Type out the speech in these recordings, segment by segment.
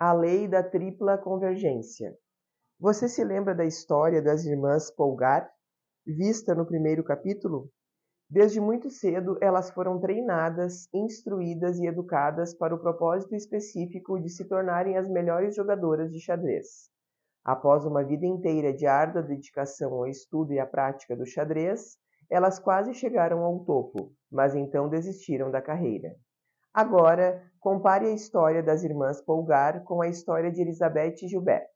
A lei da tripla convergência. Você se lembra da história das irmãs Polgar, vista no primeiro capítulo? Desde muito cedo, elas foram treinadas, instruídas e educadas para o propósito específico de se tornarem as melhores jogadoras de xadrez. Após uma vida inteira de árdua dedicação ao estudo e à prática do xadrez, elas quase chegaram ao topo, mas então desistiram da carreira. Agora, compare a história das irmãs Polgar com a história de Elizabeth Gilbert.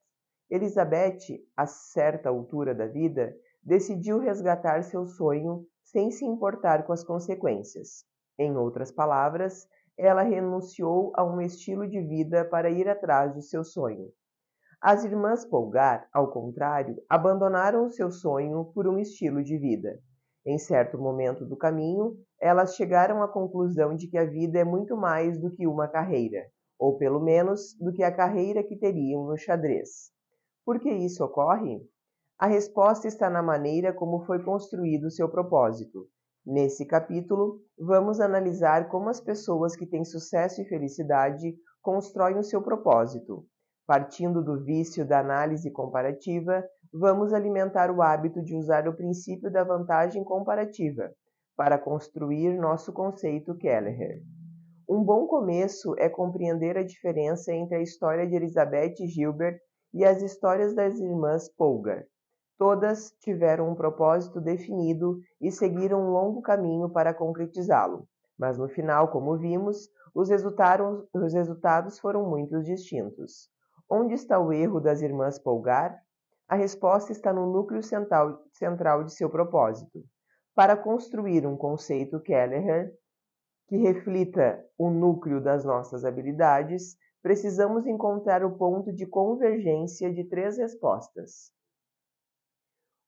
Elizabeth, a certa altura da vida, decidiu resgatar seu sonho sem se importar com as consequências. Em outras palavras, ela renunciou a um estilo de vida para ir atrás de seu sonho. As irmãs Polgar, ao contrário, abandonaram seu sonho por um estilo de vida. Em certo momento do caminho, elas chegaram à conclusão de que a vida é muito mais do que uma carreira, ou pelo menos do que a carreira que teriam no xadrez. Por que isso ocorre? A resposta está na maneira como foi construído seu propósito. Nesse capítulo, vamos analisar como as pessoas que têm sucesso e felicidade constroem o seu propósito. Partindo do vício da análise comparativa, vamos alimentar o hábito de usar o princípio da vantagem comparativa para construir nosso conceito Kelleher. Um bom começo é compreender a diferença entre a história de Elizabeth Gilbert e as histórias das irmãs Polgar. Todas tiveram um propósito definido e seguiram um longo caminho para concretizá-lo, mas no final, como vimos, os resultados, os resultados foram muito distintos. Onde está o erro das irmãs Polgar? A resposta está no núcleo central, de seu propósito. Para construir um conceito Kelleher que reflita o núcleo das nossas habilidades, precisamos encontrar o ponto de convergência de três respostas.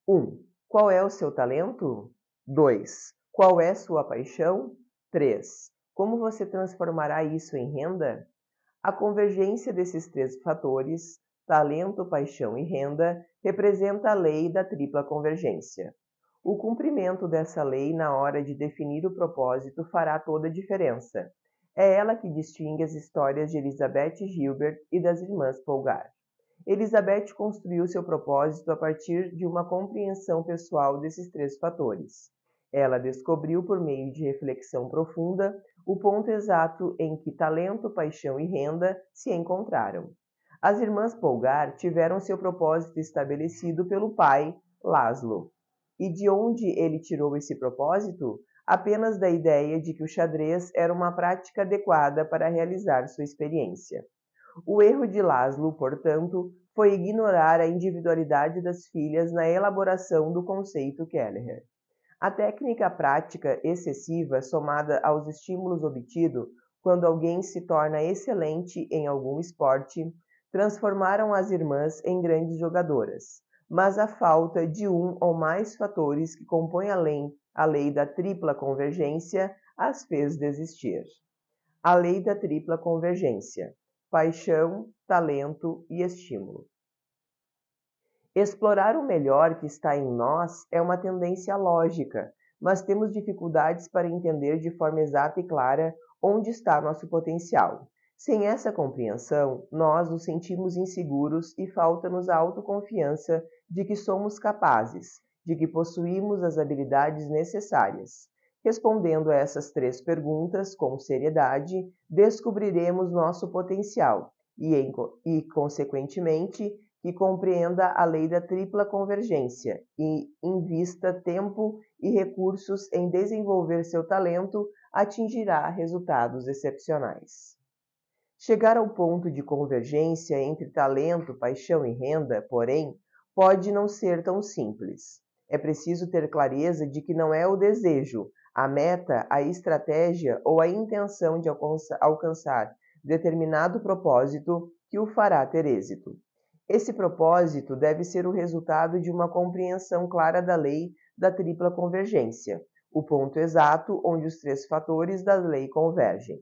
1. Um, qual é o seu talento? 2. Qual é sua paixão? 3. Como você transformará isso em renda? A convergência desses três fatores talento, paixão e renda, representa a lei da tripla convergência. O cumprimento dessa lei na hora de definir o propósito fará toda a diferença. É ela que distingue as histórias de Elizabeth Gilbert e das irmãs Polgar. Elizabeth construiu seu propósito a partir de uma compreensão pessoal desses três fatores. Ela descobriu, por meio de reflexão profunda, o ponto exato em que talento, paixão e renda se encontraram. As irmãs Polgar tiveram seu propósito estabelecido pelo pai, Laszlo. E de onde ele tirou esse propósito? Apenas da ideia de que o xadrez era uma prática adequada para realizar sua experiência. O erro de Laszlo, portanto, foi ignorar a individualidade das filhas na elaboração do conceito Kelleher. A técnica prática excessiva, somada aos estímulos obtidos quando alguém se torna excelente em algum esporte, transformaram as irmãs em grandes jogadoras, mas a falta de um ou mais fatores que compõem a lei, a lei da tripla convergência as fez desistir. A lei da tripla convergência: paixão, talento e estímulo. Explorar o melhor que está em nós é uma tendência lógica, mas temos dificuldades para entender de forma exata e clara onde está nosso potencial. Sem essa compreensão, nós nos sentimos inseguros e falta-nos a autoconfiança de que somos capazes, de que possuímos as habilidades necessárias. Respondendo a essas três perguntas com seriedade, descobriremos nosso potencial e, em, e, consequentemente, que compreenda a lei da tripla convergência e invista tempo e recursos em desenvolver seu talento, atingirá resultados excepcionais. Chegar ao ponto de convergência entre talento, paixão e renda, porém, pode não ser tão simples. É preciso ter clareza de que não é o desejo, a meta, a estratégia ou a intenção de alcançar determinado propósito que o fará ter êxito. Esse propósito deve ser o resultado de uma compreensão clara da lei da tripla convergência, o ponto exato onde os três fatores da lei convergem.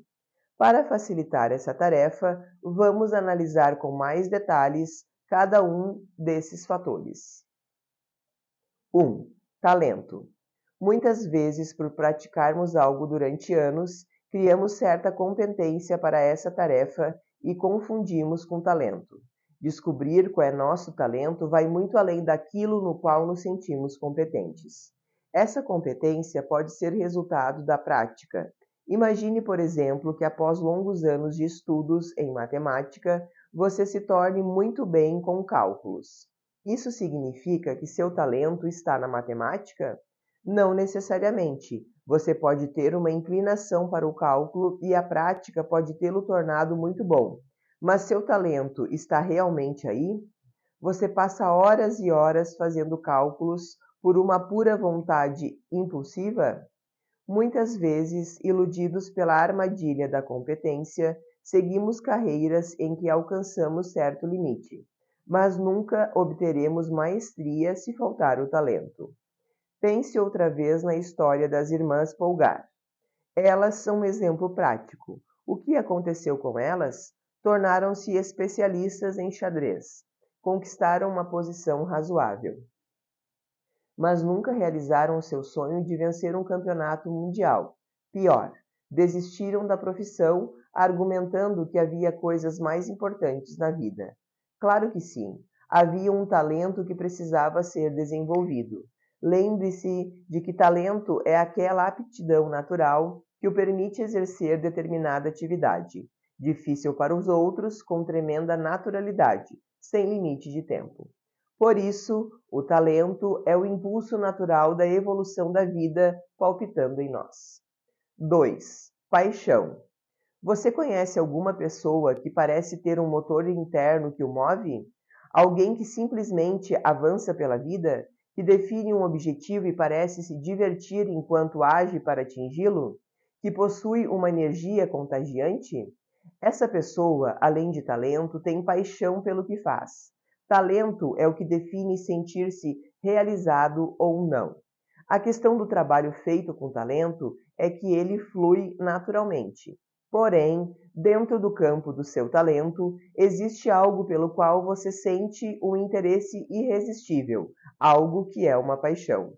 Para facilitar essa tarefa, vamos analisar com mais detalhes cada um desses fatores. 1. Um, talento. Muitas vezes, por praticarmos algo durante anos, criamos certa competência para essa tarefa e confundimos com talento. Descobrir qual é nosso talento vai muito além daquilo no qual nos sentimos competentes. Essa competência pode ser resultado da prática. Imagine, por exemplo, que após longos anos de estudos em matemática, você se torne muito bem com cálculos. Isso significa que seu talento está na matemática? Não necessariamente. Você pode ter uma inclinação para o cálculo e a prática pode tê-lo tornado muito bom. Mas seu talento está realmente aí? Você passa horas e horas fazendo cálculos por uma pura vontade impulsiva? Muitas vezes, iludidos pela armadilha da competência, seguimos carreiras em que alcançamos certo limite mas nunca obteremos maestria se faltar o talento. Pense outra vez na história das irmãs Polgar. Elas são um exemplo prático. O que aconteceu com elas? Tornaram-se especialistas em xadrez. Conquistaram uma posição razoável. Mas nunca realizaram o seu sonho de vencer um campeonato mundial. Pior, desistiram da profissão argumentando que havia coisas mais importantes na vida. Claro que sim. Havia um talento que precisava ser desenvolvido. Lembre-se de que talento é aquela aptidão natural que o permite exercer determinada atividade, difícil para os outros, com tremenda naturalidade, sem limite de tempo. Por isso, o talento é o impulso natural da evolução da vida palpitando em nós. 2. Paixão. Você conhece alguma pessoa que parece ter um motor interno que o move? Alguém que simplesmente avança pela vida, que define um objetivo e parece se divertir enquanto age para atingi-lo? Que possui uma energia contagiante? Essa pessoa, além de talento, tem paixão pelo que faz. Talento é o que define sentir-se realizado ou não. A questão do trabalho feito com talento é que ele flui naturalmente. Porém, dentro do campo do seu talento, existe algo pelo qual você sente um interesse irresistível, algo que é uma paixão.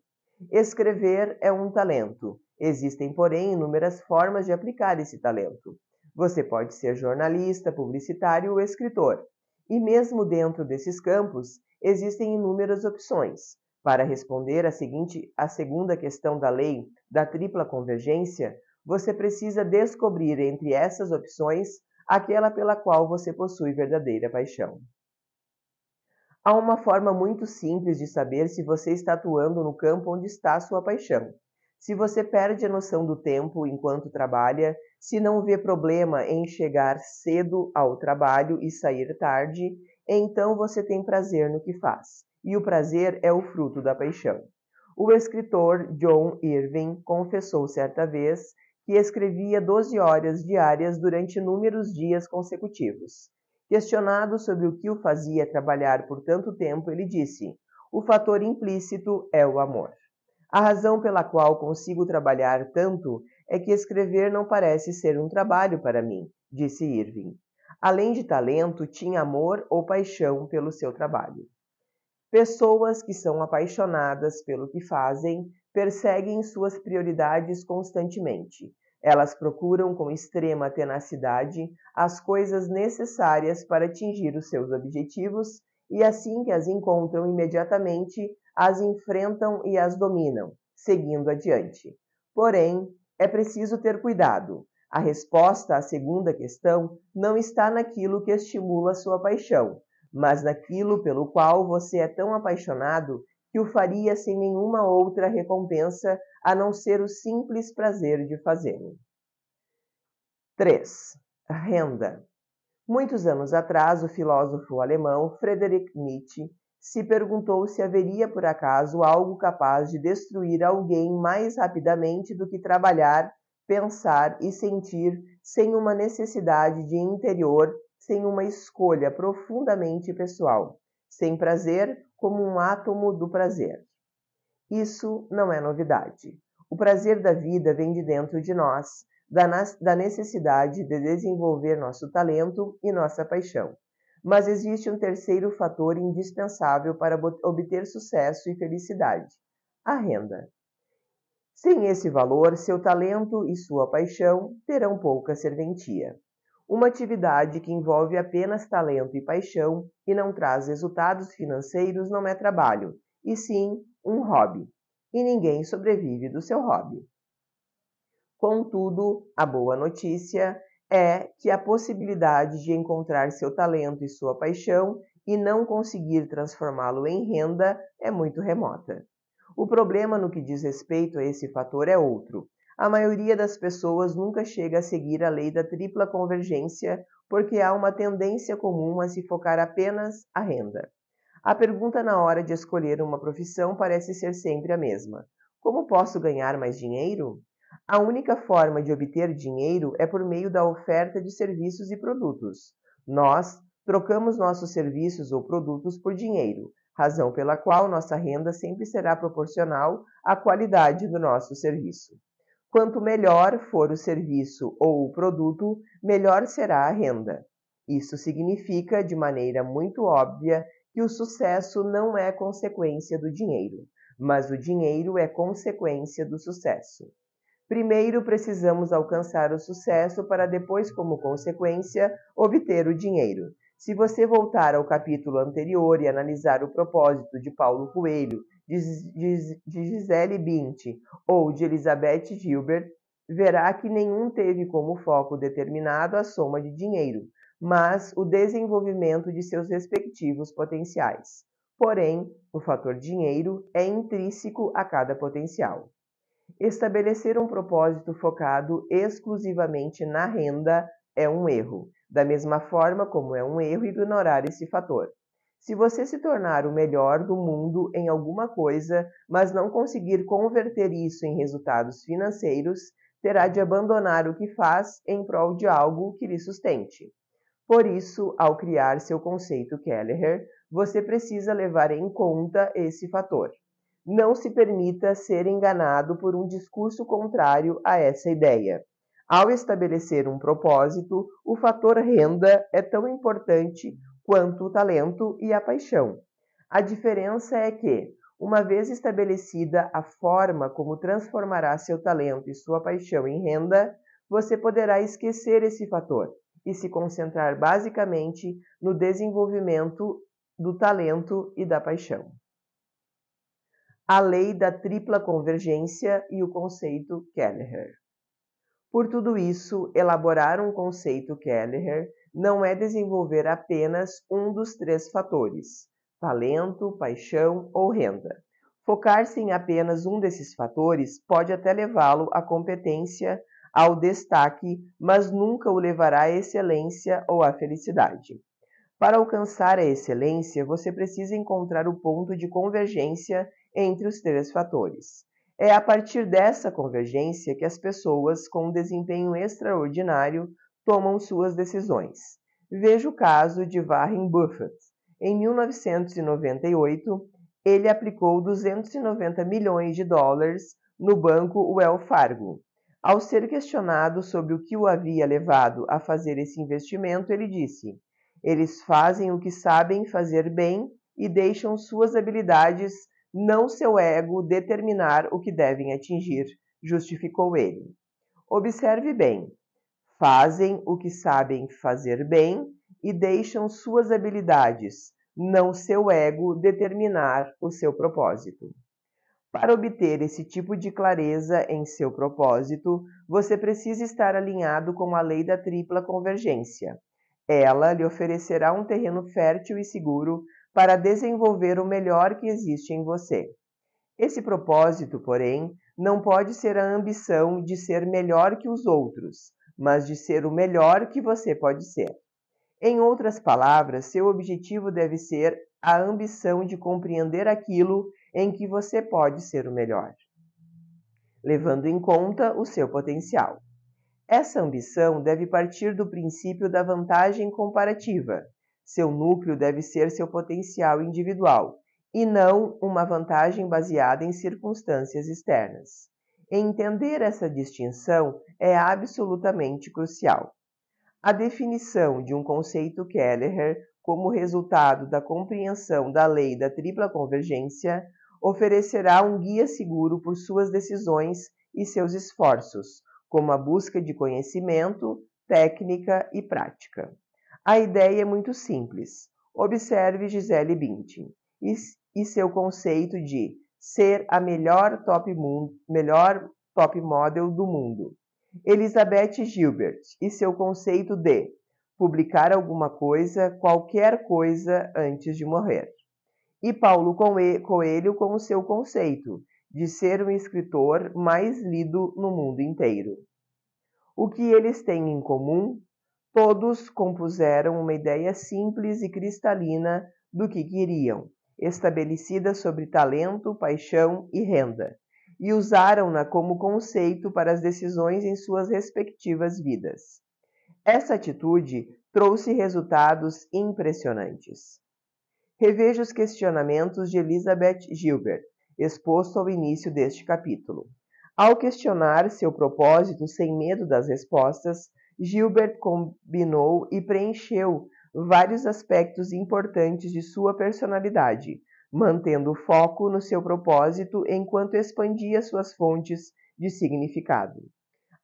Escrever é um talento. Existem, porém, inúmeras formas de aplicar esse talento. Você pode ser jornalista, publicitário ou escritor. E mesmo dentro desses campos, existem inúmeras opções. Para responder a, seguinte, a segunda questão da lei da tripla convergência, você precisa descobrir entre essas opções aquela pela qual você possui verdadeira paixão. Há uma forma muito simples de saber se você está atuando no campo onde está sua paixão. Se você perde a noção do tempo enquanto trabalha, se não vê problema em chegar cedo ao trabalho e sair tarde, então você tem prazer no que faz. E o prazer é o fruto da paixão. O escritor John Irving confessou certa vez que escrevia 12 horas diárias durante inúmeros dias consecutivos. Questionado sobre o que o fazia trabalhar por tanto tempo, ele disse: O fator implícito é o amor. A razão pela qual consigo trabalhar tanto é que escrever não parece ser um trabalho para mim, disse Irving. Além de talento, tinha amor ou paixão pelo seu trabalho. Pessoas que são apaixonadas pelo que fazem perseguem suas prioridades constantemente. Elas procuram com extrema tenacidade as coisas necessárias para atingir os seus objetivos e, assim que as encontram imediatamente, as enfrentam e as dominam, seguindo adiante. Porém, é preciso ter cuidado. A resposta à segunda questão não está naquilo que estimula sua paixão, mas naquilo pelo qual você é tão apaixonado que o faria sem nenhuma outra recompensa a não ser o simples prazer de fazê-lo. 3. Renda. Muitos anos atrás, o filósofo alemão Friedrich Nietzsche se perguntou se haveria por acaso algo capaz de destruir alguém mais rapidamente do que trabalhar, pensar e sentir sem uma necessidade de interior, sem uma escolha profundamente pessoal, sem prazer como um átomo do prazer. Isso não é novidade. O prazer da vida vem de dentro de nós, da necessidade de desenvolver nosso talento e nossa paixão. Mas existe um terceiro fator indispensável para obter sucesso e felicidade: a renda. Sem esse valor, seu talento e sua paixão terão pouca serventia. Uma atividade que envolve apenas talento e paixão e não traz resultados financeiros não é trabalho, e sim um hobby. E ninguém sobrevive do seu hobby. Contudo, a boa notícia é que a possibilidade de encontrar seu talento e sua paixão e não conseguir transformá-lo em renda é muito remota. O problema no que diz respeito a esse fator é outro. A maioria das pessoas nunca chega a seguir a lei da tripla convergência porque há uma tendência comum a se focar apenas a renda. A pergunta na hora de escolher uma profissão parece ser sempre a mesma: como posso ganhar mais dinheiro? A única forma de obter dinheiro é por meio da oferta de serviços e produtos. Nós trocamos nossos serviços ou produtos por dinheiro, razão pela qual nossa renda sempre será proporcional à qualidade do nosso serviço. Quanto melhor for o serviço ou o produto, melhor será a renda. Isso significa, de maneira muito óbvia, que o sucesso não é consequência do dinheiro, mas o dinheiro é consequência do sucesso. Primeiro precisamos alcançar o sucesso para depois, como consequência, obter o dinheiro. Se você voltar ao capítulo anterior e analisar o propósito de Paulo Coelho de, de, de Gisele Bündchen ou de Elizabeth Gilbert, verá que nenhum teve como foco determinado a soma de dinheiro, mas o desenvolvimento de seus respectivos potenciais. Porém, o fator dinheiro é intrínseco a cada potencial. Estabelecer um propósito focado exclusivamente na renda é um erro, da mesma forma como é um erro ignorar esse fator. Se você se tornar o melhor do mundo em alguma coisa, mas não conseguir converter isso em resultados financeiros, terá de abandonar o que faz em prol de algo que lhe sustente. Por isso, ao criar seu conceito Kelleher, você precisa levar em conta esse fator. Não se permita ser enganado por um discurso contrário a essa ideia. Ao estabelecer um propósito, o fator renda é tão importante quanto o talento e a paixão. A diferença é que, uma vez estabelecida a forma como transformará seu talento e sua paixão em renda, você poderá esquecer esse fator e se concentrar basicamente no desenvolvimento do talento e da paixão. A lei da tripla convergência e o conceito Kelleher. Por tudo isso, elaborar um conceito Kelleher não é desenvolver apenas um dos três fatores, talento, paixão ou renda. Focar-se em apenas um desses fatores pode até levá-lo à competência, ao destaque, mas nunca o levará à excelência ou à felicidade. Para alcançar a excelência, você precisa encontrar o ponto de convergência entre os três fatores. É a partir dessa convergência que as pessoas com um desempenho extraordinário tomam suas decisões. Veja o caso de Warren Buffett. Em 1998, ele aplicou 290 milhões de dólares no banco Wells Fargo. Ao ser questionado sobre o que o havia levado a fazer esse investimento, ele disse: Eles fazem o que sabem fazer bem e deixam suas habilidades, não seu ego, determinar o que devem atingir, justificou ele. Observe bem: Fazem o que sabem fazer bem e deixam suas habilidades, não seu ego, determinar o seu propósito. Para obter esse tipo de clareza em seu propósito, você precisa estar alinhado com a lei da tripla convergência. Ela lhe oferecerá um terreno fértil e seguro para desenvolver o melhor que existe em você. Esse propósito, porém, não pode ser a ambição de ser melhor que os outros, mas de ser o melhor que você pode ser. Em outras palavras, seu objetivo deve ser a ambição de compreender aquilo em que você pode ser o melhor, levando em conta o seu potencial. Essa ambição deve partir do princípio da vantagem comparativa. Seu núcleo deve ser seu potencial individual e não uma vantagem baseada em circunstâncias externas. Entender essa distinção é absolutamente crucial. A definição de um conceito Kelleher como resultado da compreensão da lei da tripla convergência oferecerá um guia seguro por suas decisões e seus esforços, como a busca de conhecimento, técnica e prática. A ideia é muito simples. Observe Gisele Bündchen e, e seu conceito de ser a melhor top, mundo, melhor top model do mundo. Elizabeth Gilbert e seu conceito de publicar alguma coisa, qualquer coisa, antes de morrer. E Paulo Coelho com o seu conceito de ser um escritor mais lido no mundo inteiro. O que eles têm em comum? Todos compuseram uma ideia simples e cristalina do que queriam, estabelecida sobre talento, paixão e renda, e usaram-na como conceito para as decisões em suas respectivas vidas. Essa atitude trouxe resultados impressionantes. Reveja os questionamentos de Elizabeth Gilbert, exposto ao início deste capítulo. Ao questionar seu propósito sem medo das respostas, Gilbert combinou e preencheu vários aspectos importantes de sua personalidade, mantendo foco no seu propósito enquanto expandia suas fontes de significado.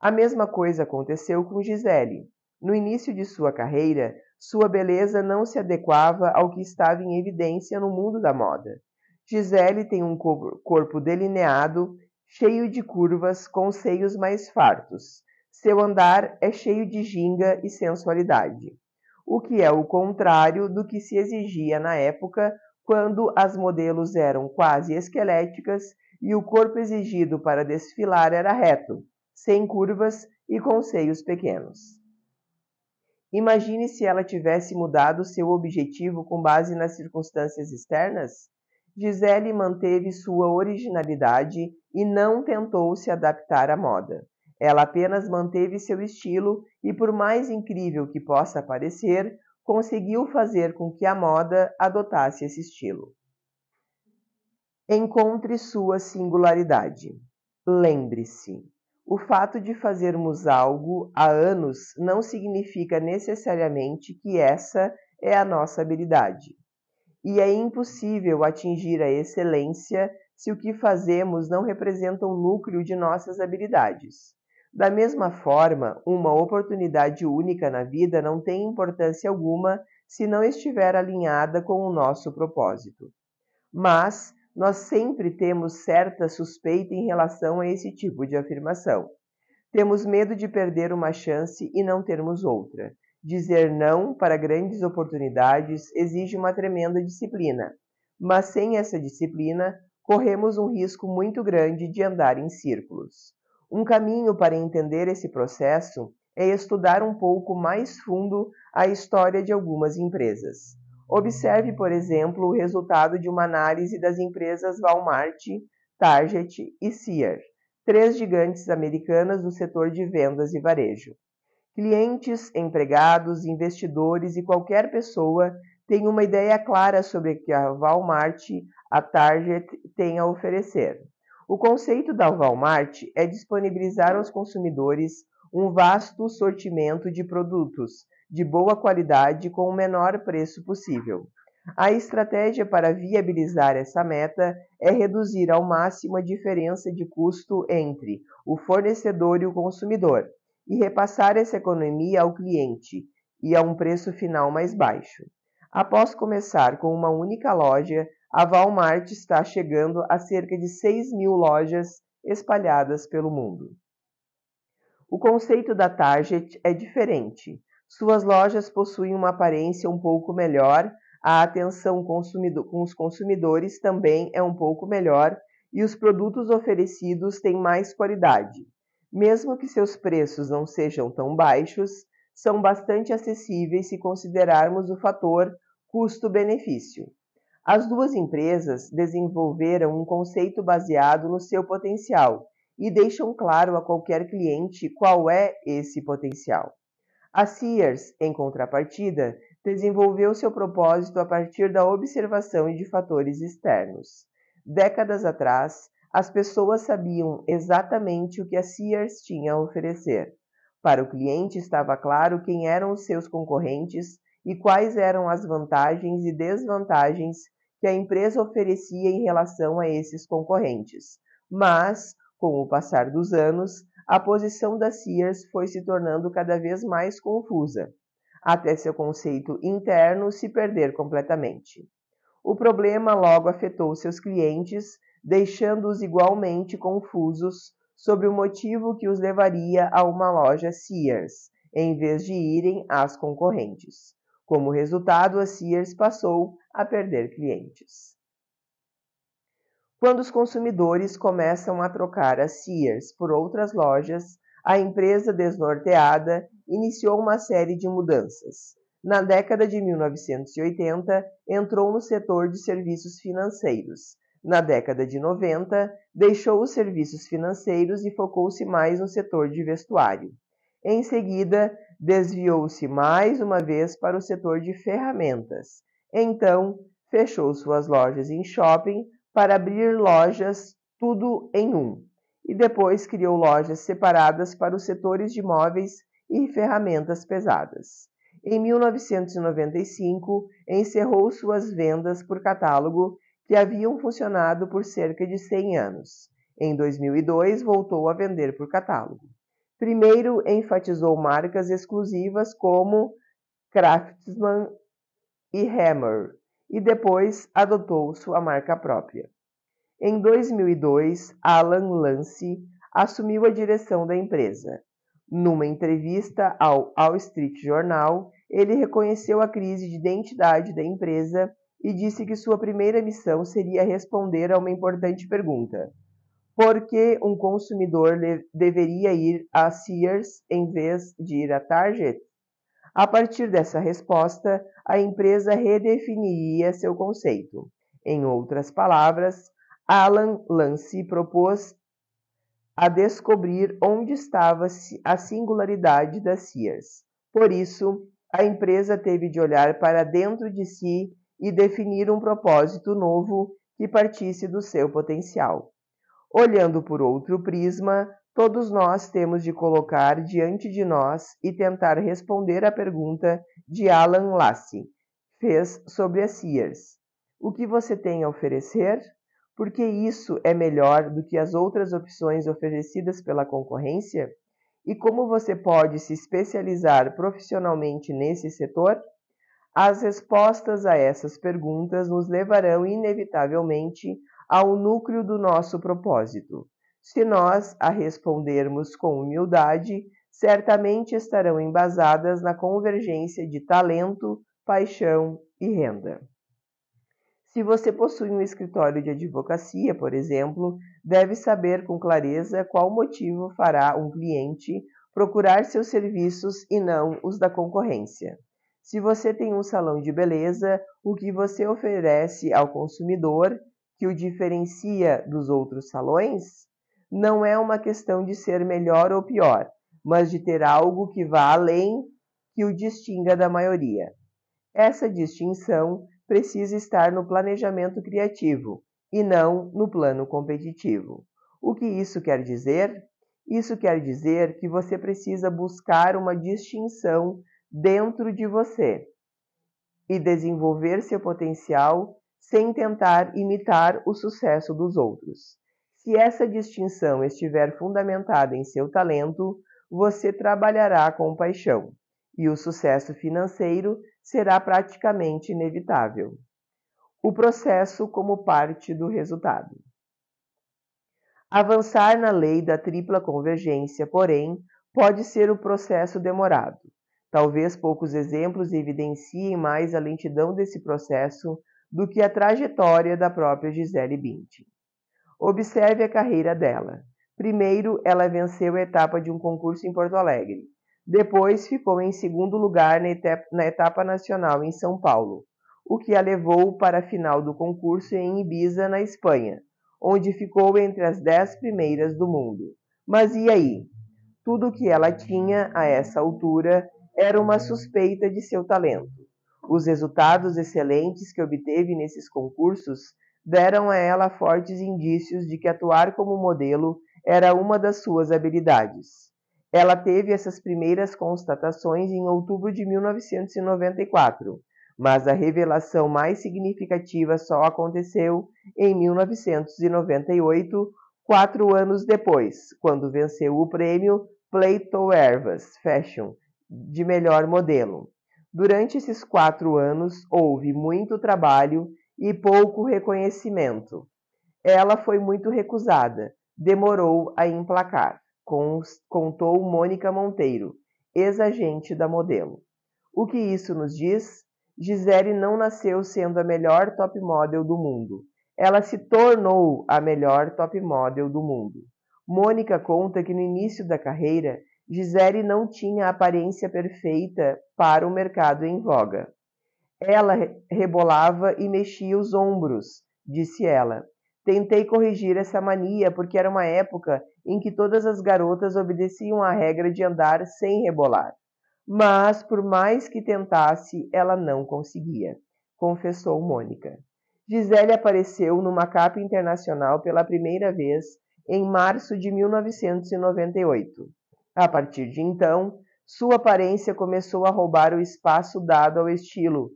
A mesma coisa aconteceu com Gisele. No início de sua carreira, sua beleza não se adequava ao que estava em evidência no mundo da moda. Gisele tem um corpo delineado, cheio de curvas, com seios mais fartos. Seu andar é cheio de ginga e sensualidade, o que é o contrário do que se exigia na época, quando as modelos eram quase esqueléticas e o corpo exigido para desfilar era reto, sem curvas e com seios pequenos. Imagine se ela tivesse mudado seu objetivo com base nas circunstâncias externas? Gisele manteve sua originalidade e não tentou se adaptar à moda. Ela apenas manteve seu estilo e, por mais incrível que possa parecer, conseguiu fazer com que a moda adotasse esse estilo. Encontre sua singularidade. Lembre-se, o fato de fazermos algo há anos não significa necessariamente que essa é a nossa habilidade. E é impossível atingir a excelência se o que fazemos não representa o núcleo de nossas habilidades. Da mesma forma, uma oportunidade única na vida não tem importância alguma se não estiver alinhada com o nosso propósito. Mas, nós sempre temos certa suspeita em relação a esse tipo de afirmação. Temos medo de perder uma chance e não termos outra. Dizer não para grandes oportunidades exige uma tremenda disciplina, mas sem essa disciplina, corremos um risco muito grande de andar em círculos. Um caminho para entender esse processo é estudar um pouco mais fundo a história de algumas empresas. Observe, por exemplo, o resultado de uma análise das empresas Walmart, Target e Sears, três gigantes americanas do setor de vendas e varejo. Clientes, empregados, investidores e qualquer pessoa tem uma ideia clara sobre o que a Walmart, a Target tem a oferecer. O conceito da Walmart é disponibilizar aos consumidores um vasto sortimento de produtos de boa qualidade com o menor preço possível. A estratégia para viabilizar essa meta é reduzir ao máximo a diferença de custo entre o fornecedor e o consumidor e repassar essa economia ao cliente e a um preço final mais baixo. Após começar com uma única loja, a Walmart está chegando a cerca de 6 mil lojas espalhadas pelo mundo. O conceito da Target é diferente. Suas lojas possuem uma aparência um pouco melhor, a atenção com os consumidores também é um pouco melhor e os produtos oferecidos têm mais qualidade. Mesmo que seus preços não sejam tão baixos, são bastante acessíveis se considerarmos o fator custo-benefício. As duas empresas desenvolveram um conceito baseado no seu potencial e deixam claro a qualquer cliente qual é esse potencial. A Sears, em contrapartida, desenvolveu seu propósito a partir da observação de fatores externos. Décadas atrás, as pessoas sabiam exatamente o que a Sears tinha a oferecer. Para o cliente estava claro quem eram os seus concorrentes e quais eram as vantagens e desvantagens que a empresa oferecia em relação a esses concorrentes. Mas, com o passar dos anos, a posição da Sears foi se tornando cada vez mais confusa, até seu conceito interno se perder completamente. O problema logo afetou seus clientes, deixando-os igualmente confusos sobre o motivo que os levaria a uma loja Sears, em vez de irem às concorrentes. Como resultado, a Sears passou a perder clientes. Quando os consumidores começam a trocar a Sears por outras lojas, a empresa desnorteada iniciou uma série de mudanças. Na década de 1980, entrou no setor de serviços financeiros. Na década de 90, deixou os serviços financeiros e focou-se mais no setor de vestuário. Em seguida, desviou-se mais uma vez para o setor de ferramentas. Então, fechou suas lojas em shopping para abrir lojas tudo em um, e depois criou lojas separadas para os setores de móveis e ferramentas pesadas. Em 1995, encerrou suas vendas por catálogo, que haviam funcionado por cerca de 100 anos. Em 2002, voltou a vender por catálogo. Primeiro, enfatizou marcas exclusivas como Craftsman e Hammer, e depois adotou sua marca própria. Em 2002, Alan Lance assumiu a direção da empresa. Numa entrevista ao Wall Street Journal, ele reconheceu a crise de identidade da empresa e disse que sua primeira missão seria responder a uma importante pergunta: por que um consumidor deveria ir a Sears em vez de ir a Target? A partir dessa resposta, a empresa redefiniria seu conceito. Em outras palavras, Alan Lance propôs a descobrir onde estava a singularidade da Sears. Por isso, a empresa teve de olhar para dentro de si e definir um propósito novo que partisse do seu potencial. Olhando por outro prisma, todos nós temos de colocar diante de nós e tentar responder à pergunta de Alan Lassie fez sobre a Sears. O que você tem a oferecer? Porque isso é melhor do que as outras opções oferecidas pela concorrência? E como você pode se especializar profissionalmente nesse setor? As respostas a essas perguntas nos levarão inevitavelmente ao núcleo do nosso propósito. Se nós a respondermos com humildade, certamente estarão embasadas na convergência de talento, paixão e renda. Se você possui um escritório de advocacia, por exemplo, deve saber com clareza qual motivo fará um cliente procurar seus serviços e não os da concorrência. Se você tem um salão de beleza, o que você oferece ao consumidor que o diferencia dos outros salões não é uma questão de ser melhor ou pior, mas de ter algo que vá além que o distinga da maioria. Essa distinção precisa estar no planejamento criativo e não no plano competitivo. O que isso quer dizer? Isso quer dizer que você precisa buscar uma distinção dentro de você e desenvolver seu potencial sem tentar imitar o sucesso dos outros. Se essa distinção estiver fundamentada em seu talento, você trabalhará com paixão e o sucesso financeiro será praticamente inevitável. O processo como parte do resultado. Avançar na lei da tripla convergência, porém, pode ser um processo demorado. Talvez poucos exemplos evidenciem mais a lentidão desse processo do que a trajetória da própria Gisele Bündchen. Observe a carreira dela. Primeiro, ela venceu a etapa de um concurso em Porto Alegre. Depois, ficou em segundo lugar na etapa nacional em São Paulo, o que a levou para a final do concurso em Ibiza, na Espanha, onde ficou entre as dez primeiras do mundo. Mas e aí? Tudo o que ela tinha a essa altura era uma suspeita de seu talento. Os resultados excelentes que obteve nesses concursos deram a ela fortes indícios de que atuar como modelo era uma das suas habilidades. Ela teve essas primeiras constatações em outubro de 1994, mas a revelação mais significativa só aconteceu em 1998, quatro anos depois, quando venceu o prêmio Plato Ervas Fashion de melhor modelo. Durante esses quatro anos, houve muito trabalho e pouco reconhecimento. Ela foi muito recusada, demorou a emplacar, contou Mônica Monteiro, ex-agente da modelo. O que isso nos diz? Gisele não nasceu sendo a melhor top model do mundo. Ela se tornou a melhor top model do mundo. Mônica conta que no início da carreira, Gisele não tinha a aparência perfeita para o mercado em voga. Ela rebolava e mexia os ombros, disse ela. Tentei corrigir essa mania porque era uma época em que todas as garotas obedeciam à regra de andar sem rebolar. Mas, por mais que tentasse, ela não conseguia, confessou Mônica. Gisele apareceu numa capa internacional pela primeira vez em março de 1998. A partir de então, sua aparência começou a roubar o espaço dado ao estilo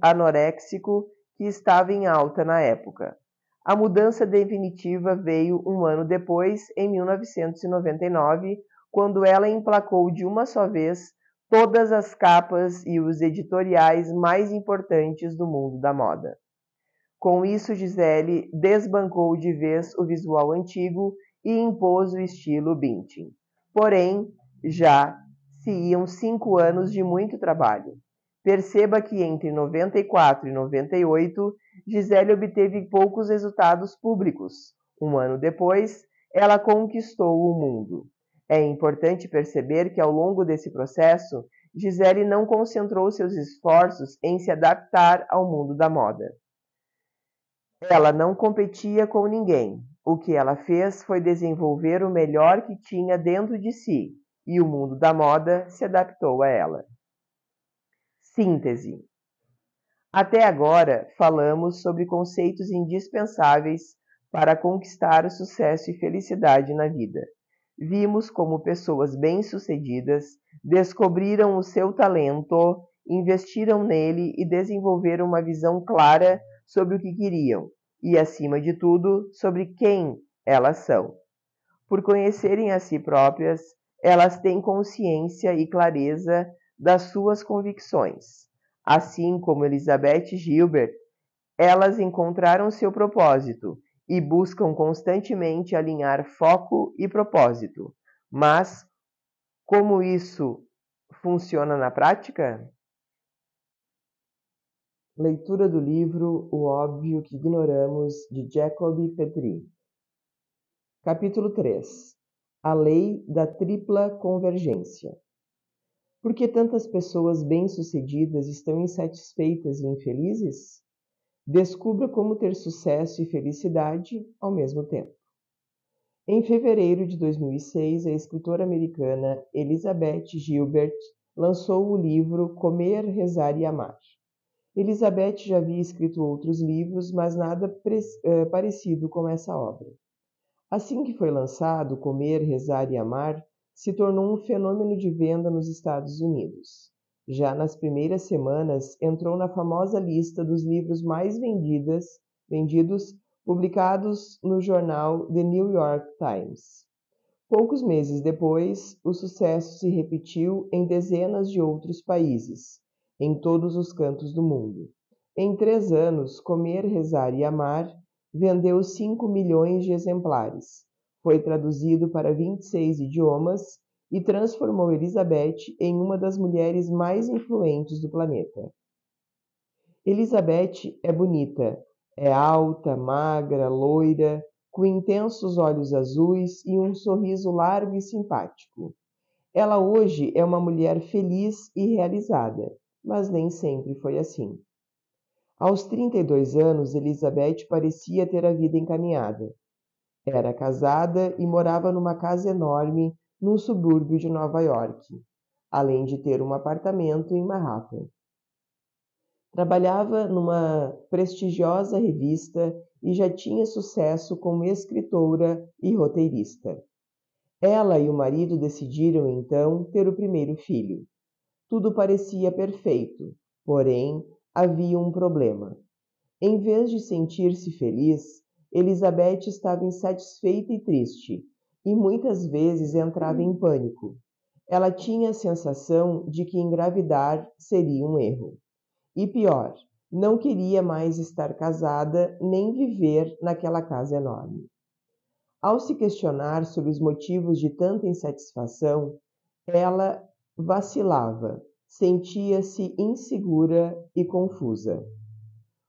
anoréxico que estava em alta na época. A mudança definitiva veio um ano depois, em 1999, quando ela emplacou de uma só vez todas as capas e os editoriais mais importantes do mundo da moda. Com isso, Gisele desbancou de vez o visual antigo e impôs o estilo Bintin. Porém, já se iam cinco anos de muito trabalho. Perceba que entre 94 e 98, Gisele obteve poucos resultados públicos. Um ano depois, ela conquistou o mundo. É importante perceber que ao longo desse processo, Gisele não concentrou seus esforços em se adaptar ao mundo da moda. Ela não competia com ninguém. O que ela fez foi desenvolver o melhor que tinha dentro de si, e o mundo da moda se adaptou a ela. Síntese. Até agora falamos sobre conceitos indispensáveis para conquistar o sucesso e felicidade na vida. Vimos como pessoas bem-sucedidas descobriram o seu talento, investiram nele e desenvolveram uma visão clara sobre o que queriam e, acima de tudo, sobre quem elas são. Por conhecerem a si próprias, elas têm consciência e clareza das suas convicções. Assim como Elizabeth Gilbert, elas encontraram seu propósito e buscam constantemente alinhar foco e propósito. Mas como isso funciona na prática? Leitura do livro O Óbvio que Ignoramos, de Jacob Petri. Capítulo 3 A Lei da Tripla Convergência. Por que tantas pessoas bem-sucedidas estão insatisfeitas e infelizes? Descubra como ter sucesso e felicidade ao mesmo tempo. Em fevereiro de 2006, a escritora americana Elizabeth Gilbert lançou o livro Comer, Rezar e Amar. Elizabeth já havia escrito outros livros, mas nada uh, parecido com essa obra. Assim que foi lançado, Comer, Rezar e Amar se tornou um fenômeno de venda nos Estados Unidos. Já nas primeiras semanas, entrou na famosa lista dos livros mais vendidas, vendidos publicados no jornal The New York Times. Poucos meses depois, o sucesso se repetiu em dezenas de outros países, em todos os cantos do mundo. Em três anos, Comer, Rezar e Amar vendeu 5 milhões de exemplares, foi traduzido para 26 idiomas e transformou Elizabeth em uma das mulheres mais influentes do planeta. Elizabeth é bonita, é alta, magra, loira, com intensos olhos azuis e um sorriso largo e simpático. Ela hoje é uma mulher feliz e realizada mas nem sempre foi assim. Aos 32 anos, Elizabeth parecia ter a vida encaminhada. Era casada e morava numa casa enorme num subúrbio de Nova York, além de ter um apartamento em Manhattan. Trabalhava numa prestigiosa revista e já tinha sucesso como escritora e roteirista. Ela e o marido decidiram então ter o primeiro filho. Tudo parecia perfeito, porém havia um problema. Em vez de sentir-se feliz, Elizabeth estava insatisfeita e triste, e muitas vezes entrava em pânico. Ela tinha a sensação de que engravidar seria um erro. E pior, não queria mais estar casada nem viver naquela casa enorme. Ao se questionar sobre os motivos de tanta insatisfação, ela vacilava, sentia-se insegura e confusa.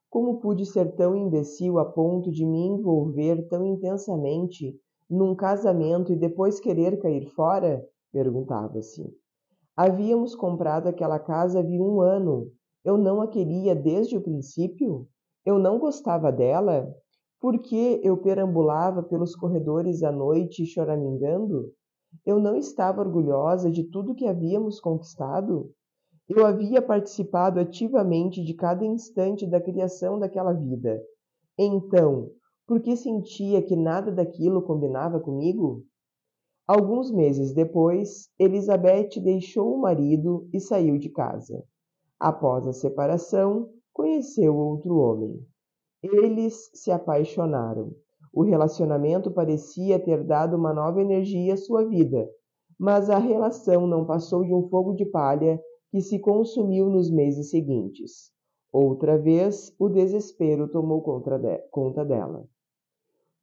Como pude ser tão imbecil a ponto de me envolver tão intensamente num casamento e depois querer cair fora? perguntava-se. Havíamos comprado aquela casa havia um ano. Eu não a queria desde o princípio? Eu não gostava dela? Por que eu perambulava pelos corredores à noite choramingando? Eu não estava orgulhosa de tudo que havíamos conquistado? Eu havia participado ativamente de cada instante da criação daquela vida. Então, por que sentia que nada daquilo combinava comigo? Alguns meses depois, Elizabeth deixou o marido e saiu de casa. Após a separação, conheceu outro homem. Eles se apaixonaram. O relacionamento parecia ter dado uma nova energia à sua vida, mas a relação não passou de um fogo de palha que se consumiu nos meses seguintes. Outra vez, o desespero tomou conta dela.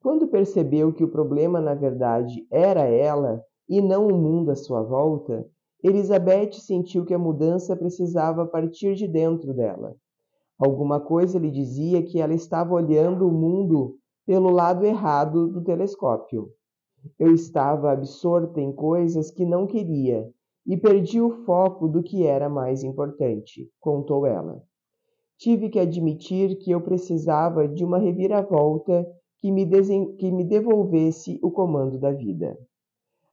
Quando percebeu que o problema na verdade era ela e não o mundo à sua volta, Elizabeth sentiu que a mudança precisava partir de dentro dela. Alguma coisa lhe dizia que ela estava olhando o mundo pelo lado errado do telescópio. Eu estava absorta em coisas que não queria e perdi o foco do que era mais importante, contou ela. Tive que admitir que eu precisava de uma reviravolta que me, que me devolvesse o comando da vida.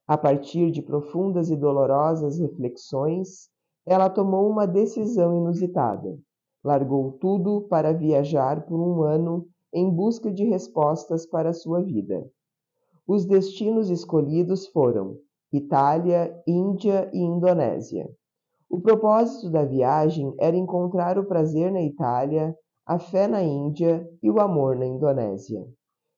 A partir de profundas e dolorosas reflexões, ela tomou uma decisão inusitada. Largou tudo para viajar por um ano em busca de respostas para sua vida. Os destinos escolhidos foram Itália, Índia e Indonésia. O propósito da viagem era encontrar o prazer na Itália, a fé na Índia e o amor na Indonésia.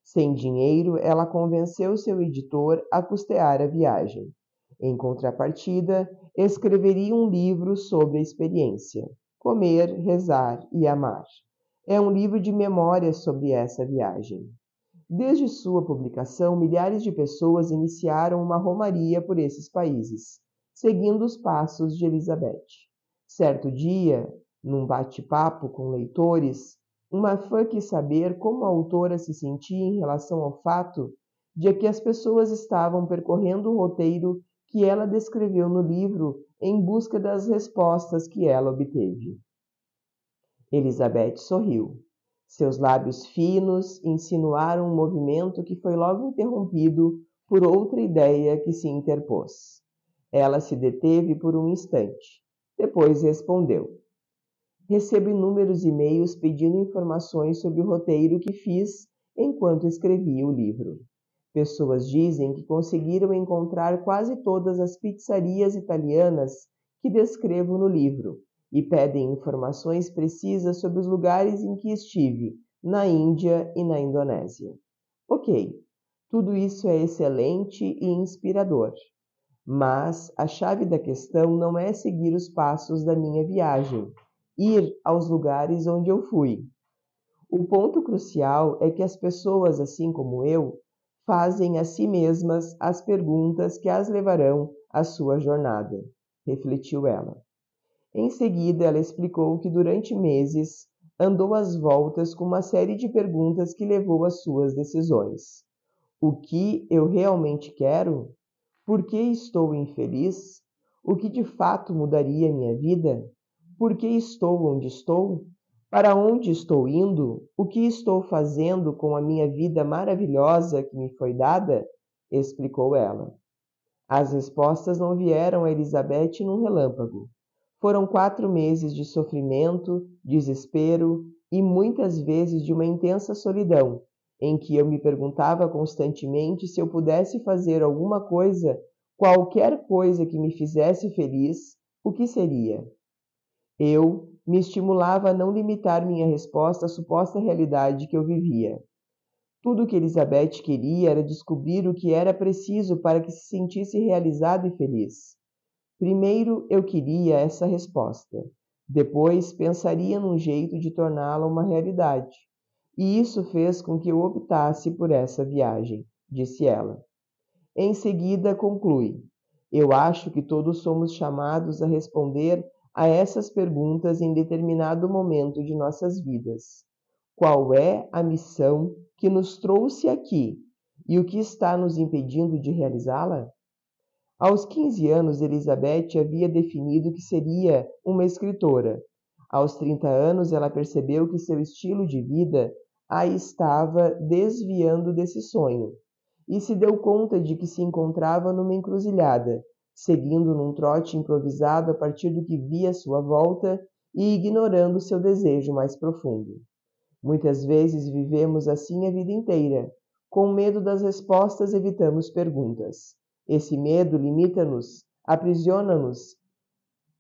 Sem dinheiro, ela convenceu seu editor a custear a viagem. Em contrapartida, escreveria um livro sobre a experiência: Comer, Rezar e Amar. É um livro de memórias sobre essa viagem. Desde sua publicação, milhares de pessoas iniciaram uma romaria por esses países, seguindo os passos de Elizabeth. Certo dia, num bate-papo com leitores, uma fã quis saber como a autora se sentia em relação ao fato de que as pessoas estavam percorrendo o roteiro que ela descreveu no livro em busca das respostas que ela obteve. Elizabeth sorriu. Seus lábios finos insinuaram um movimento que foi logo interrompido por outra ideia que se interpôs. Ela se deteve por um instante. Depois respondeu: Recebo inúmeros e-mails pedindo informações sobre o roteiro que fiz enquanto escrevia o livro. Pessoas dizem que conseguiram encontrar quase todas as pizzarias italianas que descrevo no livro e pedem informações precisas sobre os lugares em que estive, na Índia e na Indonésia. Ok, tudo isso é excelente e inspirador. Mas a chave da questão não é seguir os passos da minha viagem, ir aos lugares onde eu fui. O ponto crucial é que as pessoas, assim como eu, fazem a si mesmas as perguntas que as levarão à sua jornada, refletiu ela. Em seguida, ela explicou que durante meses andou às voltas com uma série de perguntas que levou às suas decisões. O que eu realmente quero? Por que estou infeliz? O que de fato mudaria minha vida? Por que estou onde estou? Para onde estou indo? O que estou fazendo com a minha vida maravilhosa que me foi dada? explicou ela. As respostas não vieram a Elizabeth num relâmpago. Foram quatro meses de sofrimento, desespero e muitas vezes de uma intensa solidão, em que eu me perguntava constantemente se eu pudesse fazer alguma coisa, qualquer coisa que me fizesse feliz, o que seria? Eu me estimulava a não limitar minha resposta à suposta realidade que eu vivia. Tudo o que Elizabeth queria era descobrir o que era preciso para que se sentisse realizado e feliz. Primeiro eu queria essa resposta. Depois pensaria num jeito de torná-la uma realidade. E isso fez com que eu optasse por essa viagem, disse ela. Em seguida, conclui: Eu acho que todos somos chamados a responder a essas perguntas em determinado momento de nossas vidas. Qual é a missão que nos trouxe aqui e o que está nos impedindo de realizá-la? Aos 15 anos, Elizabeth havia definido que seria uma escritora. Aos 30 anos, ela percebeu que seu estilo de vida a estava desviando desse sonho e se deu conta de que se encontrava numa encruzilhada, seguindo num trote improvisado a partir do que via à sua volta e ignorando seu desejo mais profundo. Muitas vezes vivemos assim a vida inteira. Com medo das respostas, evitamos perguntas. Esse medo limita-nos, aprisiona-nos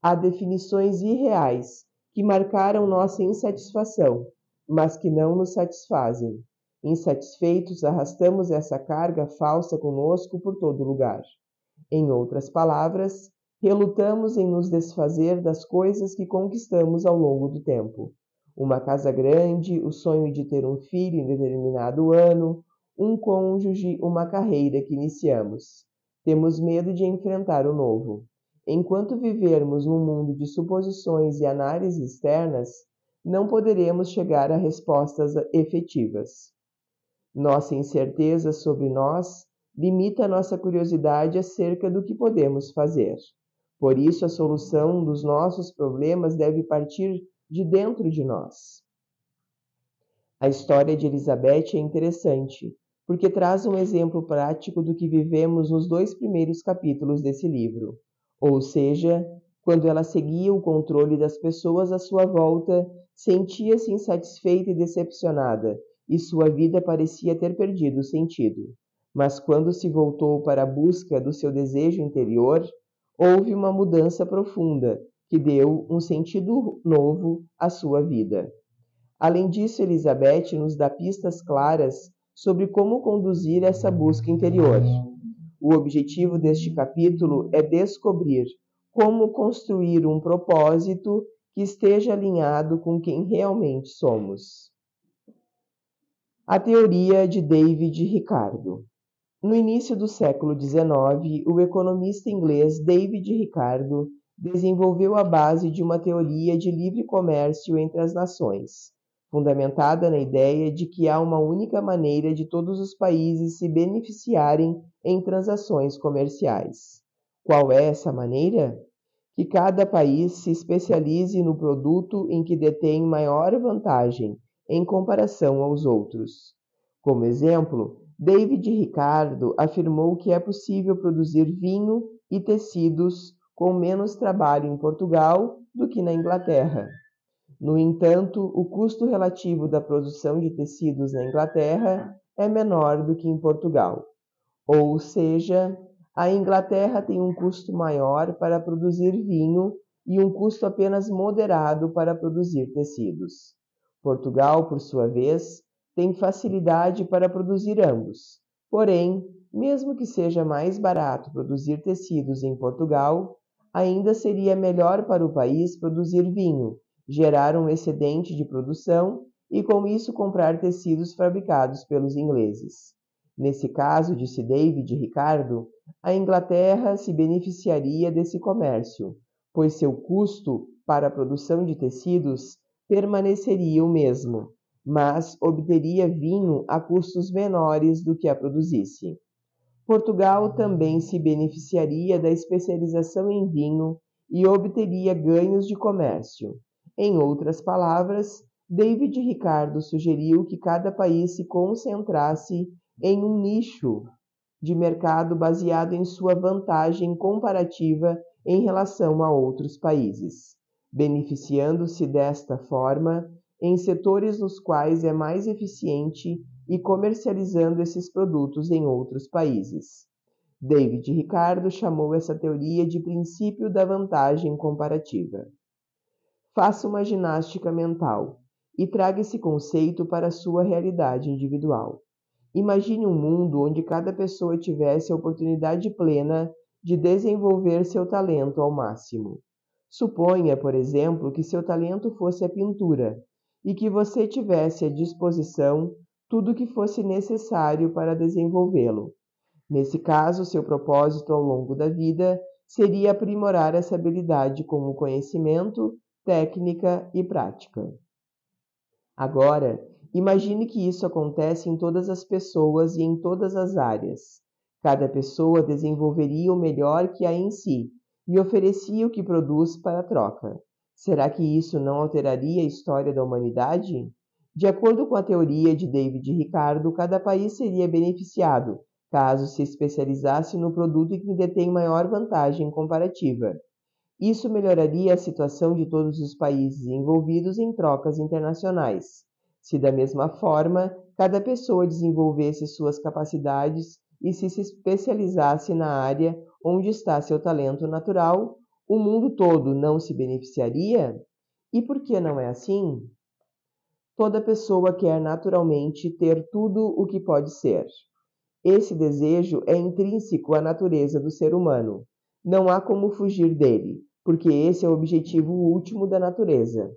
a definições irreais que marcaram nossa insatisfação, mas que não nos satisfazem. Insatisfeitos, arrastamos essa carga falsa conosco por todo lugar. Em outras palavras, relutamos em nos desfazer das coisas que conquistamos ao longo do tempo. Uma casa grande, o sonho de ter um filho em determinado ano, um cônjuge, uma carreira que iniciamos. Temos medo de enfrentar o novo. Enquanto vivermos num mundo de suposições e análises externas, não poderemos chegar a respostas efetivas. Nossa incerteza sobre nós limita nossa curiosidade acerca do que podemos fazer. Por isso, a solução dos nossos problemas deve partir de dentro de nós. A história de Elizabeth é interessante, porque traz um exemplo prático do que vivemos nos dois primeiros capítulos desse livro. Ou seja, quando ela seguia o controle das pessoas à sua volta, sentia-se insatisfeita e decepcionada e sua vida parecia ter perdido sentido. Mas quando se voltou para a busca do seu desejo interior, houve uma mudança profunda que deu um sentido novo à sua vida. Além disso, Elizabeth nos dá pistas claras sobre como conduzir essa busca interior. O objetivo deste capítulo é descobrir como construir um propósito que esteja alinhado com quem realmente somos. A teoria de David Ricardo. No início do século XIX, o economista inglês David Ricardo desenvolveu a base de uma teoria de livre comércio entre as nações, fundamentada na ideia de que há uma única maneira de todos os países se beneficiarem em transações comerciais. Qual é essa maneira? Que cada país se especialize no produto em que detém maior vantagem em comparação aos outros. Como exemplo, David Ricardo afirmou que é possível produzir vinho e tecidos com menos trabalho em Portugal do que na Inglaterra. No entanto, o custo relativo da produção de tecidos na Inglaterra é menor do que em Portugal. Ou seja, a Inglaterra tem um custo maior para produzir vinho e um custo apenas moderado para produzir tecidos. Portugal, por sua vez, tem facilidade para produzir ambos. Porém, mesmo que seja mais barato produzir tecidos em Portugal, ainda seria melhor para o país produzir vinho, gerar um excedente de produção e com isso comprar tecidos fabricados pelos ingleses. Nesse caso, disse David Ricardo, a Inglaterra se beneficiaria desse comércio, pois seu custo para a produção de tecidos permaneceria o mesmo, mas obteria vinho a custos menores do que a produzisse. Portugal também se beneficiaria da especialização em vinho e obteria ganhos de comércio. Em outras palavras, David Ricardo sugeriu que cada país se concentrasse em um nicho de mercado baseado em sua vantagem comparativa em relação a outros países beneficiando-se desta forma em setores nos quais é mais eficiente e comercializando esses produtos em outros países. David Ricardo chamou essa teoria de princípio da vantagem comparativa. Faça uma ginástica mental e traga esse conceito para a sua realidade individual. Imagine um mundo onde cada pessoa tivesse a oportunidade plena de desenvolver seu talento ao máximo. Suponha, por exemplo, que seu talento fosse a pintura e que você tivesse à disposição tudo o que fosse necessário para desenvolvê-lo. Nesse caso, seu propósito ao longo da vida seria aprimorar essa habilidade com o conhecimento, técnica e prática. Agora, imagine que isso acontece em todas as pessoas e em todas as áreas. Cada pessoa desenvolveria o melhor que há em si e oferecia o que produz para troca. Será que isso não alteraria a história da humanidade? De acordo com a teoria de David Ricardo, cada país seria beneficiado caso se especializasse no produto que detém maior vantagem comparativa. Isso melhoraria a situação de todos os países envolvidos em trocas internacionais. Se, da mesma forma, cada pessoa desenvolvesse suas capacidades e se, se especializasse na área onde está seu talento natural, o mundo todo não se beneficiaria? E por que não é assim? Toda pessoa quer naturalmente ter tudo o que pode ser. Esse desejo é intrínseco à natureza do ser humano. Não há como fugir dele, porque esse é o objetivo último da natureza.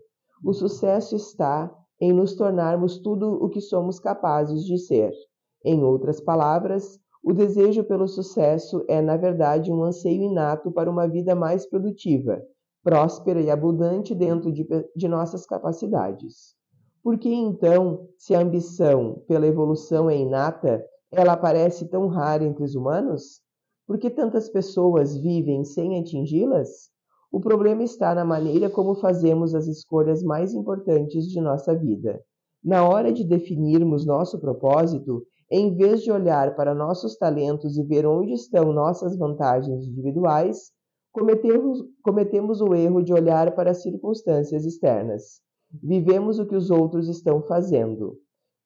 O sucesso está em nos tornarmos tudo o que somos capazes de ser. Em outras palavras, o desejo pelo sucesso é, na verdade, um anseio inato para uma vida mais produtiva, próspera e abundante dentro de, de nossas capacidades. Por que então, se a ambição pela evolução é inata, ela parece tão rara entre os humanos? Por que tantas pessoas vivem sem atingi-las? O problema está na maneira como fazemos as escolhas mais importantes de nossa vida. Na hora de definirmos nosso propósito, em vez de olhar para nossos talentos e ver onde estão nossas vantagens individuais, cometemos, cometemos o erro de olhar para as circunstâncias externas. Vivemos o que os outros estão fazendo,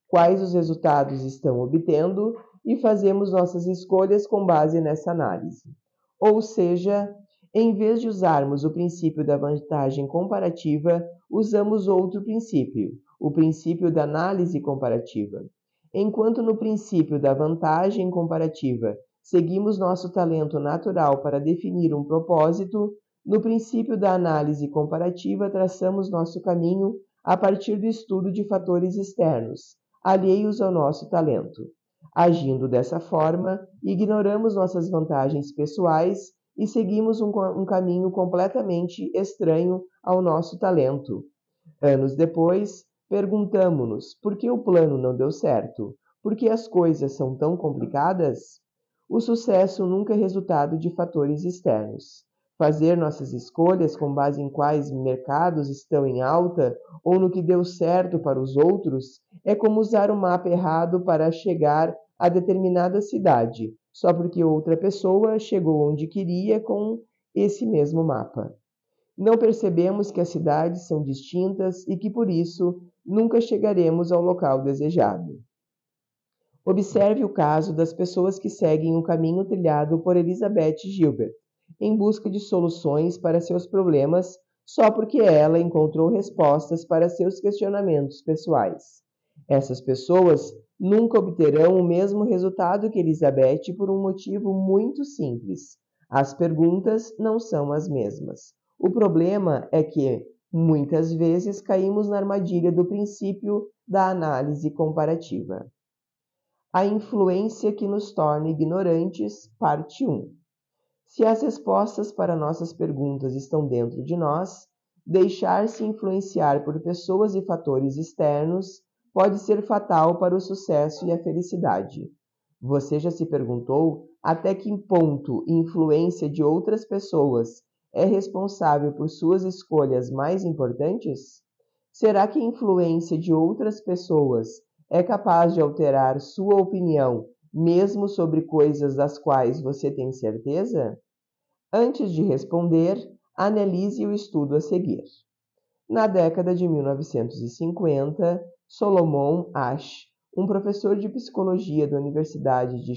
quais os resultados estão obtendo e fazemos nossas escolhas com base nessa análise. Ou seja, em vez de usarmos o princípio da vantagem comparativa, usamos outro princípio, o princípio da análise comparativa. Enquanto no princípio da vantagem comparativa seguimos nosso talento natural para definir um propósito, no princípio da análise comparativa traçamos nosso caminho a partir do estudo de fatores externos, alheios ao nosso talento. Agindo dessa forma, ignoramos nossas vantagens pessoais e seguimos um, um caminho completamente estranho ao nosso talento. Anos depois, Perguntamo-nos por que o plano não deu certo? Por que as coisas são tão complicadas? O sucesso nunca é resultado de fatores externos. Fazer nossas escolhas com base em quais mercados estão em alta ou no que deu certo para os outros é como usar o mapa errado para chegar a determinada cidade, só porque outra pessoa chegou onde queria com esse mesmo mapa. Não percebemos que as cidades são distintas e que por isso nunca chegaremos ao local desejado. Observe o caso das pessoas que seguem o caminho trilhado por Elizabeth Gilbert, em busca de soluções para seus problemas só porque ela encontrou respostas para seus questionamentos pessoais. Essas pessoas nunca obterão o mesmo resultado que Elizabeth por um motivo muito simples. As perguntas não são as mesmas. O problema é que, Muitas vezes caímos na armadilha do princípio da análise comparativa. A influência que nos torna ignorantes, parte 1. Se as respostas para nossas perguntas estão dentro de nós, deixar-se influenciar por pessoas e fatores externos pode ser fatal para o sucesso e a felicidade. Você já se perguntou até que ponto influência de outras pessoas é responsável por suas escolhas mais importantes? Será que a influência de outras pessoas é capaz de alterar sua opinião, mesmo sobre coisas das quais você tem certeza? Antes de responder, analise o estudo a seguir. Na década de 1950, Solomon Ash, um professor de psicologia da Universidade de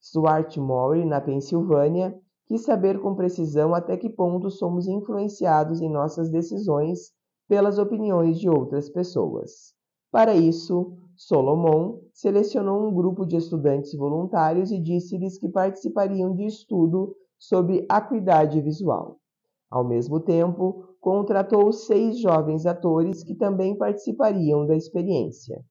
Swarthmore, na Pensilvânia, quis saber com precisão até que ponto somos influenciados em nossas decisões pelas opiniões de outras pessoas. Para isso, Solomon selecionou um grupo de estudantes voluntários e disse-lhes que participariam de estudo sobre acuidade visual. Ao mesmo tempo, contratou seis jovens atores que também participariam da experiência.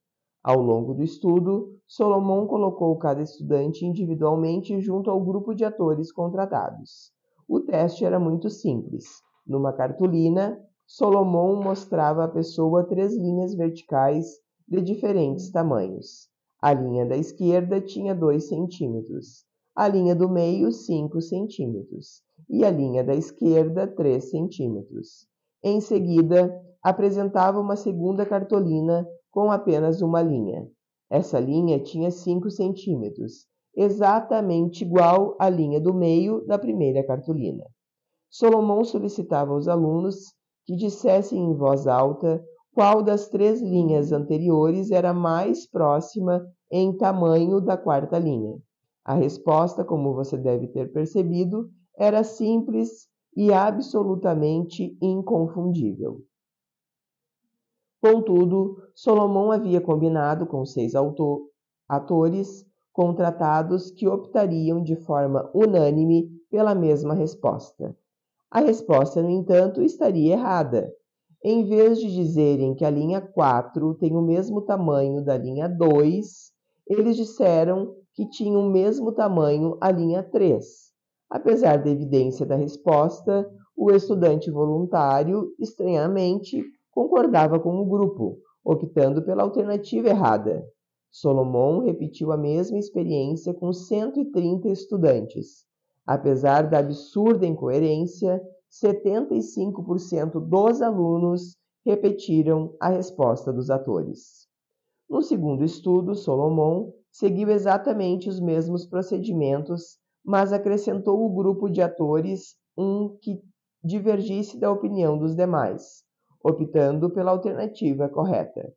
Ao longo do estudo, Solomon colocou cada estudante individualmente junto ao grupo de atores contratados. O teste era muito simples. Numa cartolina, Solomon mostrava à pessoa três linhas verticais de diferentes tamanhos. A linha da esquerda tinha 2 centímetros, a linha do meio 5 centímetros e a linha da esquerda 3 centímetros. Em seguida, apresentava uma segunda cartolina com apenas uma linha. Essa linha tinha 5 centímetros, exatamente igual à linha do meio da primeira cartolina. Solomon solicitava aos alunos que dissessem em voz alta qual das três linhas anteriores era mais próxima em tamanho da quarta linha. A resposta, como você deve ter percebido, era simples e absolutamente inconfundível. Contudo, Solomon havia combinado com seis atores contratados que optariam de forma unânime pela mesma resposta. A resposta, no entanto, estaria errada. Em vez de dizerem que a linha 4 tem o mesmo tamanho da linha 2, eles disseram que tinha o mesmo tamanho a linha 3. Apesar da evidência da resposta, o estudante voluntário, estranhamente, concordava com o grupo, optando pela alternativa errada. Solomon repetiu a mesma experiência com 130 estudantes. Apesar da absurda incoerência, 75% dos alunos repetiram a resposta dos atores. No segundo estudo, Solomon seguiu exatamente os mesmos procedimentos, mas acrescentou o grupo de atores um que divergisse da opinião dos demais, optando pela alternativa correta.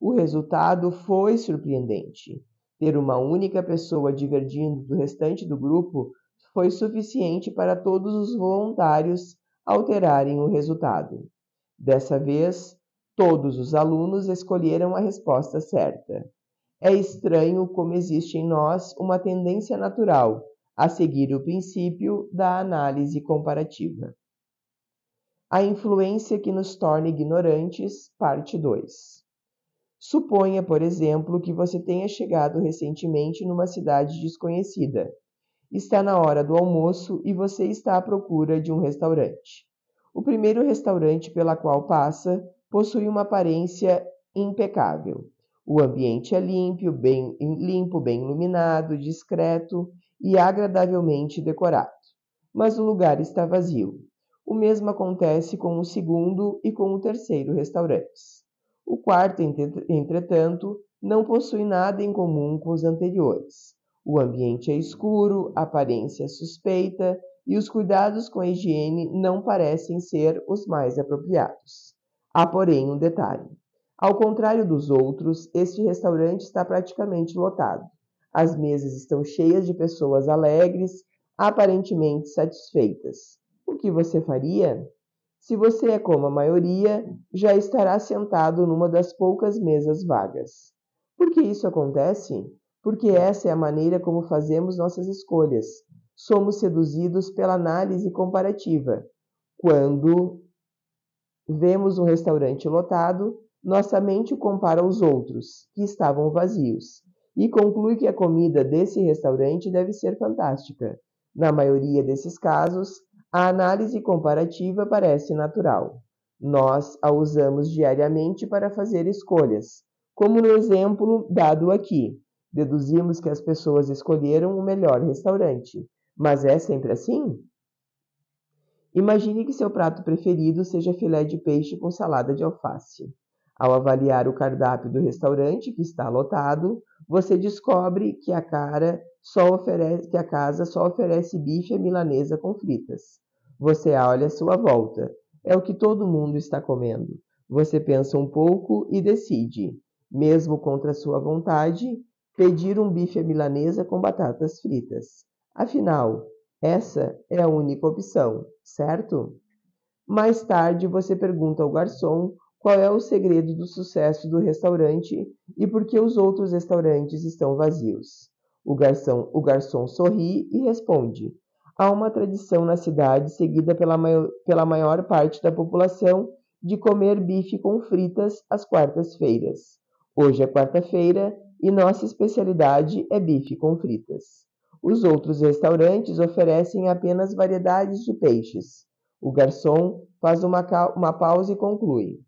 O resultado foi surpreendente. Ter uma única pessoa divergindo do restante do grupo foi suficiente para todos os voluntários alterarem o resultado. Dessa vez, todos os alunos escolheram a resposta certa. É estranho como existe em nós uma tendência natural a seguir o princípio da análise comparativa. A influência que nos torna ignorantes, parte 2. Suponha, por exemplo, que você tenha chegado recentemente numa cidade desconhecida Está na hora do almoço e você está à procura de um restaurante. O primeiro restaurante pela qual passa possui uma aparência impecável. O ambiente é limpo, bem limpo, bem iluminado, discreto e agradavelmente decorado. Mas o lugar está vazio. O mesmo acontece com o segundo e com o terceiro restaurantes. O quarto, entretanto, não possui nada em comum com os anteriores. O ambiente é escuro, a aparência é suspeita e os cuidados com a higiene não parecem ser os mais apropriados. Há, porém, um detalhe. Ao contrário dos outros, este restaurante está praticamente lotado. As mesas estão cheias de pessoas alegres, aparentemente satisfeitas. O que você faria? Se você é como a maioria, já estará sentado numa das poucas mesas vagas. Por que isso acontece? porque essa é a maneira como fazemos nossas escolhas. Somos seduzidos pela análise comparativa. Quando vemos um restaurante lotado, nossa mente compara aos outros, que estavam vazios, e conclui que a comida desse restaurante deve ser fantástica. Na maioria desses casos, a análise comparativa parece natural. Nós a usamos diariamente para fazer escolhas, como no exemplo dado aqui. Deduzimos que as pessoas escolheram o melhor restaurante. Mas é sempre assim? Imagine que seu prato preferido seja filé de peixe com salada de alface. Ao avaliar o cardápio do restaurante que está lotado, você descobre que a, oferece, que a casa só oferece bife à milanesa com fritas. Você olha à sua volta. É o que todo mundo está comendo. Você pensa um pouco e decide, mesmo contra sua vontade, pedir um bife à milanesa com batatas fritas. Afinal, essa é a única opção, certo? Mais tarde você pergunta ao garçom qual é o segredo do sucesso do restaurante e por que os outros restaurantes estão vazios. O garçom, o garçom sorri e responde: Há uma tradição na cidade, seguida pela maior, pela maior parte da população, de comer bife com fritas às quartas-feiras. Hoje é quarta-feira e nossa especialidade é bife com fritas. Os outros restaurantes oferecem apenas variedades de peixes. O garçom faz uma, uma pausa e conclui: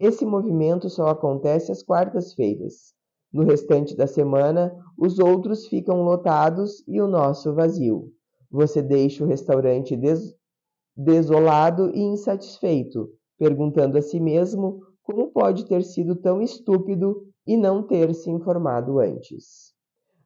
Esse movimento só acontece às quartas-feiras. No restante da semana, os outros ficam lotados e o nosso vazio. Você deixa o restaurante des desolado e insatisfeito, perguntando a si mesmo como pode ter sido tão estúpido e não ter se informado antes.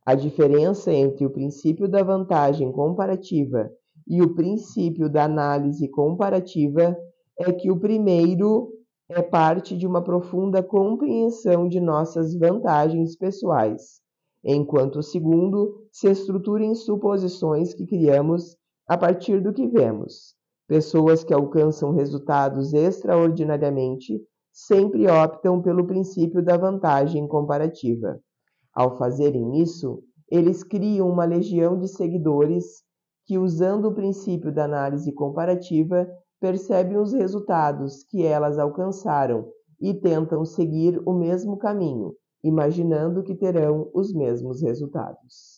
A diferença entre o princípio da vantagem comparativa e o princípio da análise comparativa é que o primeiro é parte de uma profunda compreensão de nossas vantagens pessoais enquanto o segundo se estrutura em suposições que criamos a partir do que vemos. Pessoas que alcançam resultados extraordinariamente sempre optam pelo princípio da vantagem comparativa. Ao fazerem isso, eles criam uma legião de seguidores que, usando o princípio da análise comparativa, percebem os resultados que elas alcançaram e tentam seguir o mesmo caminho, imaginando que terão os mesmos resultados.